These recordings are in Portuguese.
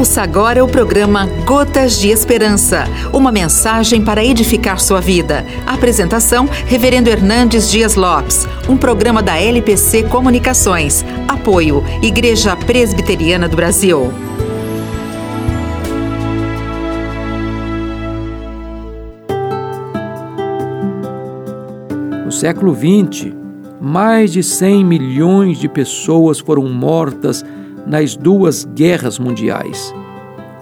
Ouça agora o programa Gotas de Esperança, uma mensagem para edificar sua vida. Apresentação: Reverendo Hernandes Dias Lopes, um programa da LPC Comunicações. Apoio: Igreja Presbiteriana do Brasil. No século XX, mais de 100 milhões de pessoas foram mortas nas duas guerras mundiais.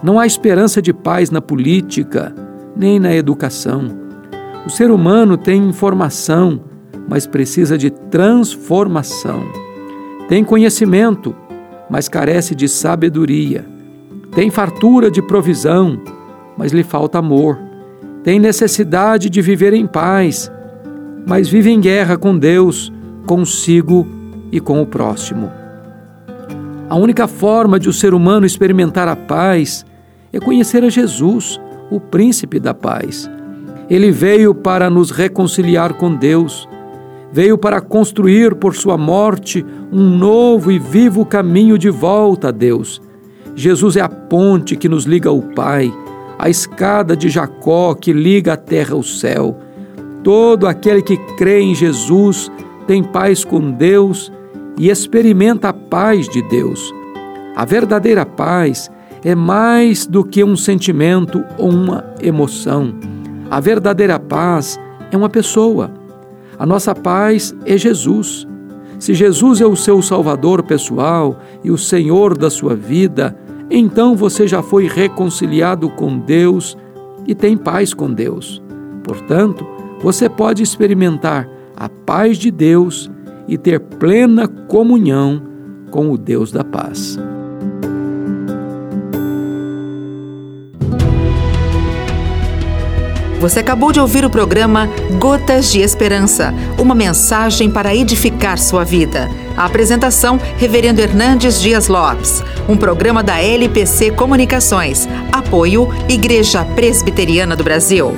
Não há esperança de paz na política, nem na educação. O ser humano tem informação, mas precisa de transformação. Tem conhecimento, mas carece de sabedoria. Tem fartura de provisão, mas lhe falta amor. Tem necessidade de viver em paz, mas vive em guerra com Deus, consigo e com o próximo. A única forma de o ser humano experimentar a paz é conhecer a Jesus, o príncipe da paz. Ele veio para nos reconciliar com Deus, veio para construir por sua morte um novo e vivo caminho de volta a Deus. Jesus é a ponte que nos liga ao Pai, a escada de Jacó que liga a terra ao céu. Todo aquele que crê em Jesus tem paz com Deus e experimenta a paz de Deus. A verdadeira paz é mais do que um sentimento ou uma emoção. A verdadeira paz é uma pessoa. A nossa paz é Jesus. Se Jesus é o seu Salvador pessoal e o Senhor da sua vida, então você já foi reconciliado com Deus e tem paz com Deus. Portanto, você pode experimentar a paz de Deus e ter plena comunhão com o Deus da paz. Você acabou de ouvir o programa Gotas de Esperança, uma mensagem para edificar sua vida. A apresentação, Reverendo Hernandes Dias Lopes, um programa da LPC Comunicações. Apoio, Igreja Presbiteriana do Brasil.